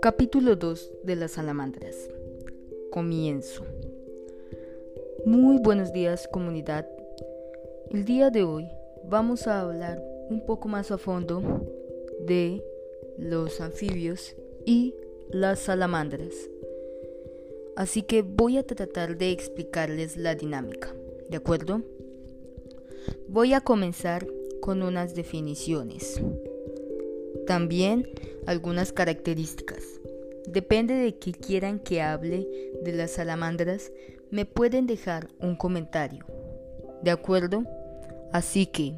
Capítulo 2 de las salamandras. Comienzo. Muy buenos días comunidad. El día de hoy vamos a hablar un poco más a fondo de los anfibios y las salamandras. Así que voy a tratar de explicarles la dinámica, ¿de acuerdo? Voy a comenzar con unas definiciones. También algunas características. Depende de que quieran que hable de las salamandras, me pueden dejar un comentario. ¿De acuerdo? Así que,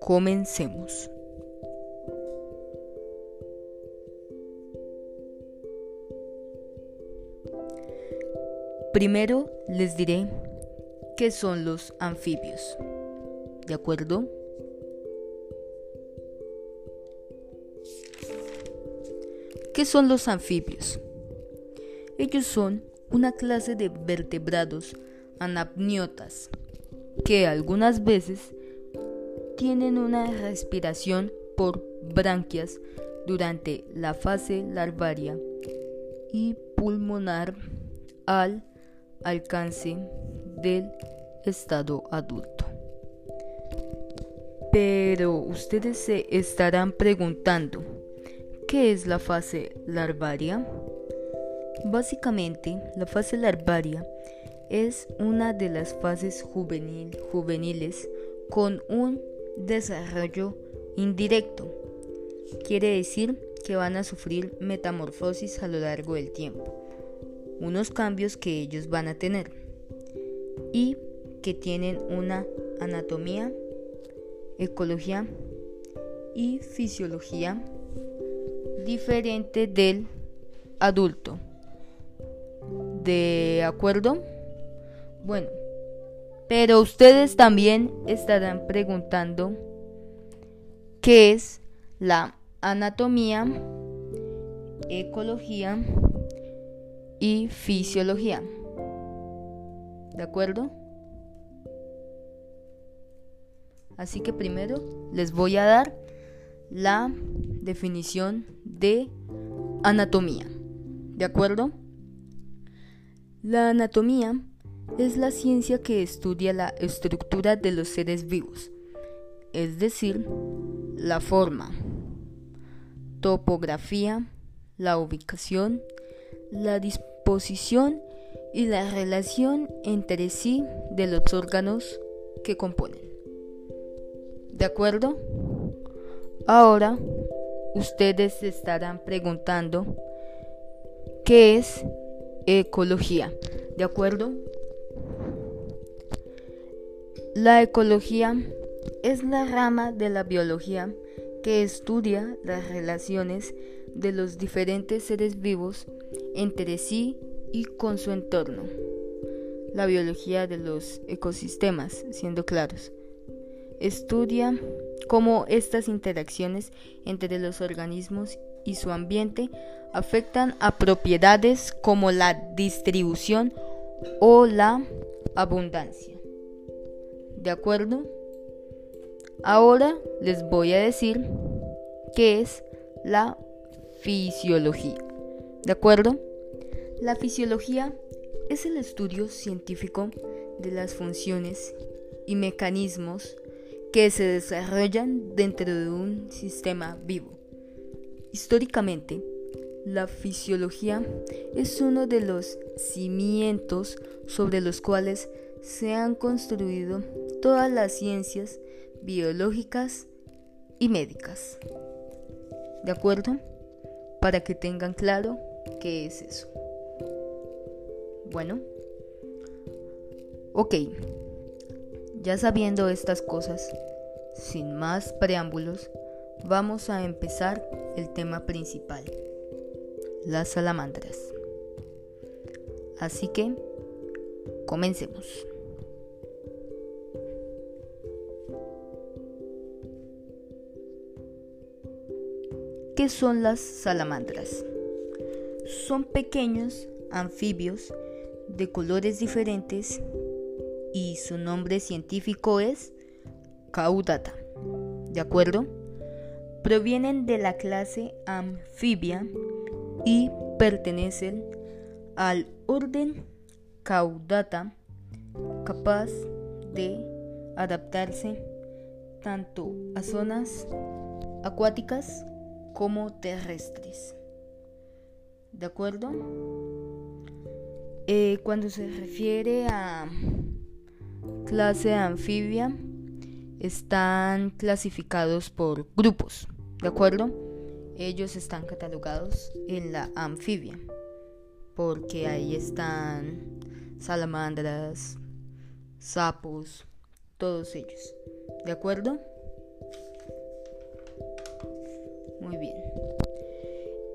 comencemos. Primero les diré qué son los anfibios. ¿De acuerdo? ¿Qué son los anfibios? Ellos son una clase de vertebrados anapniotas que algunas veces tienen una respiración por branquias durante la fase larvaria y pulmonar al alcance del estado adulto. Pero ustedes se estarán preguntando, ¿Qué es la fase larvaria? Básicamente, la fase larvaria es una de las fases juvenil, juveniles con un desarrollo indirecto. Quiere decir que van a sufrir metamorfosis a lo largo del tiempo, unos cambios que ellos van a tener y que tienen una anatomía, ecología y fisiología diferente del adulto. ¿De acuerdo? Bueno, pero ustedes también estarán preguntando qué es la anatomía, ecología y fisiología. ¿De acuerdo? Así que primero les voy a dar la definición de anatomía. ¿De acuerdo? La anatomía es la ciencia que estudia la estructura de los seres vivos, es decir, la forma, topografía, la ubicación, la disposición y la relación entre sí de los órganos que componen. ¿De acuerdo? Ahora ustedes se estarán preguntando qué es ecología. ¿De acuerdo? La ecología es la rama de la biología que estudia las relaciones de los diferentes seres vivos entre sí y con su entorno. La biología de los ecosistemas, siendo claros. Estudia cómo estas interacciones entre los organismos y su ambiente afectan a propiedades como la distribución o la abundancia. ¿De acuerdo? Ahora les voy a decir qué es la fisiología. ¿De acuerdo? La fisiología es el estudio científico de las funciones y mecanismos que se desarrollan dentro de un sistema vivo. Históricamente, la fisiología es uno de los cimientos sobre los cuales se han construido todas las ciencias biológicas y médicas. ¿De acuerdo? Para que tengan claro qué es eso. Bueno. Ok. Ya sabiendo estas cosas, sin más preámbulos, vamos a empezar el tema principal, las salamandras. Así que, comencemos. ¿Qué son las salamandras? Son pequeños anfibios de colores diferentes y su nombre científico es caudata. ¿De acuerdo? Provienen de la clase anfibia y pertenecen al orden caudata capaz de adaptarse tanto a zonas acuáticas como terrestres. ¿De acuerdo? Eh, cuando se refiere a clase anfibia, están clasificados por grupos, ¿de acuerdo? Ellos están catalogados en la anfibia, porque ahí están salamandras, sapos, todos ellos, ¿de acuerdo? Muy bien.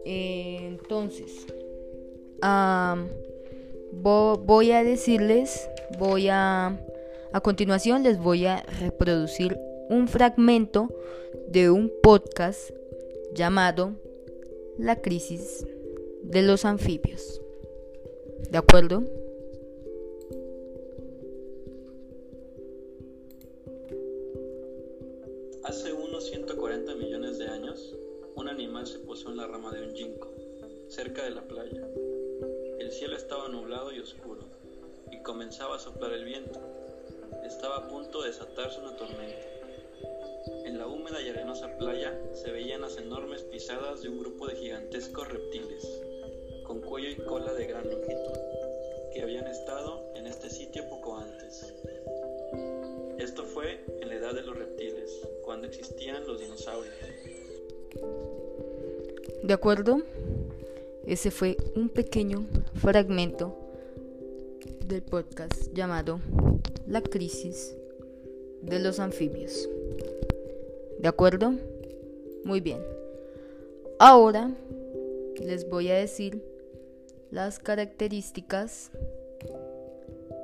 Entonces, voy a decirles, voy a, a continuación les voy a reproducir un fragmento de un podcast llamado La crisis de los anfibios. ¿De acuerdo? Hace unos 140 millones de años, un animal se posó en la rama de un ginkgo, cerca de la playa. El cielo estaba nublado y oscuro, y comenzaba a soplar el viento. Estaba a punto de desatarse una tormenta. En la húmeda y arenosa playa se veían las enormes pisadas de un grupo de gigantescos reptiles, con cuello y cola de gran longitud, que habían estado en este sitio poco antes. Esto fue en la edad de los reptiles, cuando existían los dinosaurios. ¿De acuerdo? Ese fue un pequeño fragmento del podcast llamado La crisis de los anfibios. ¿De acuerdo? Muy bien. Ahora les voy a decir las características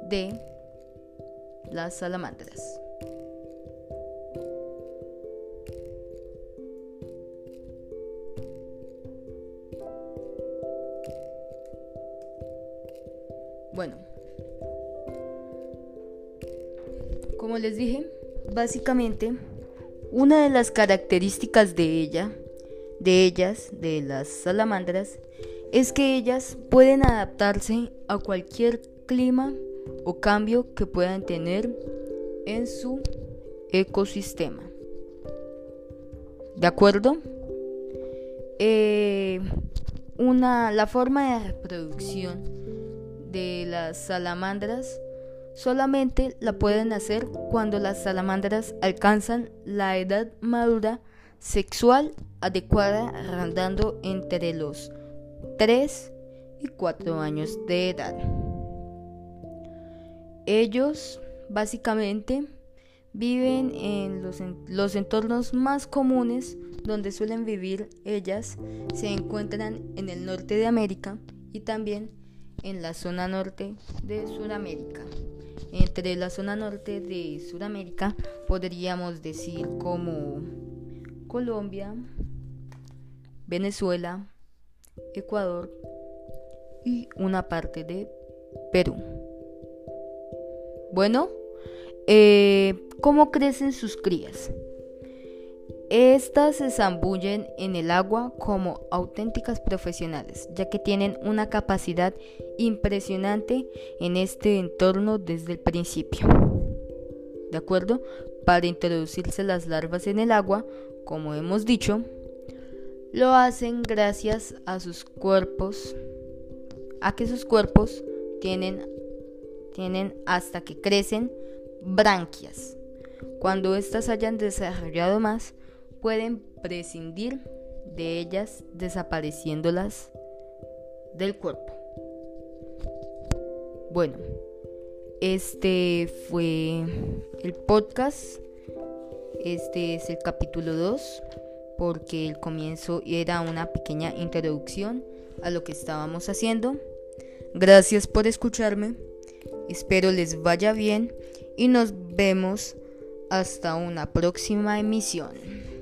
de las salamandras. Como les dije, básicamente una de las características de ella, de ellas, de las salamandras, es que ellas pueden adaptarse a cualquier clima o cambio que puedan tener en su ecosistema. ¿De acuerdo? Eh, una, la forma de reproducción de las salamandras solamente la pueden hacer cuando las salamandras alcanzan la edad madura sexual adecuada rondando entre los 3 y 4 años de edad. Ellos básicamente viven en los, los entornos más comunes donde suelen vivir ellas se encuentran en el norte de América y también en la zona norte de Sudamérica. Entre la zona norte de Sudamérica podríamos decir como Colombia, Venezuela, Ecuador y una parte de Perú. Bueno, eh, ¿cómo crecen sus crías? Estas se zambullen en el agua como auténticas profesionales, ya que tienen una capacidad impresionante en este entorno desde el principio. ¿De acuerdo? Para introducirse las larvas en el agua, como hemos dicho, lo hacen gracias a sus cuerpos, a que sus cuerpos tienen, tienen hasta que crecen branquias. Cuando éstas hayan desarrollado más, pueden prescindir de ellas desapareciéndolas del cuerpo. Bueno, este fue el podcast. Este es el capítulo 2 porque el comienzo era una pequeña introducción a lo que estábamos haciendo. Gracias por escucharme. Espero les vaya bien y nos vemos hasta una próxima emisión.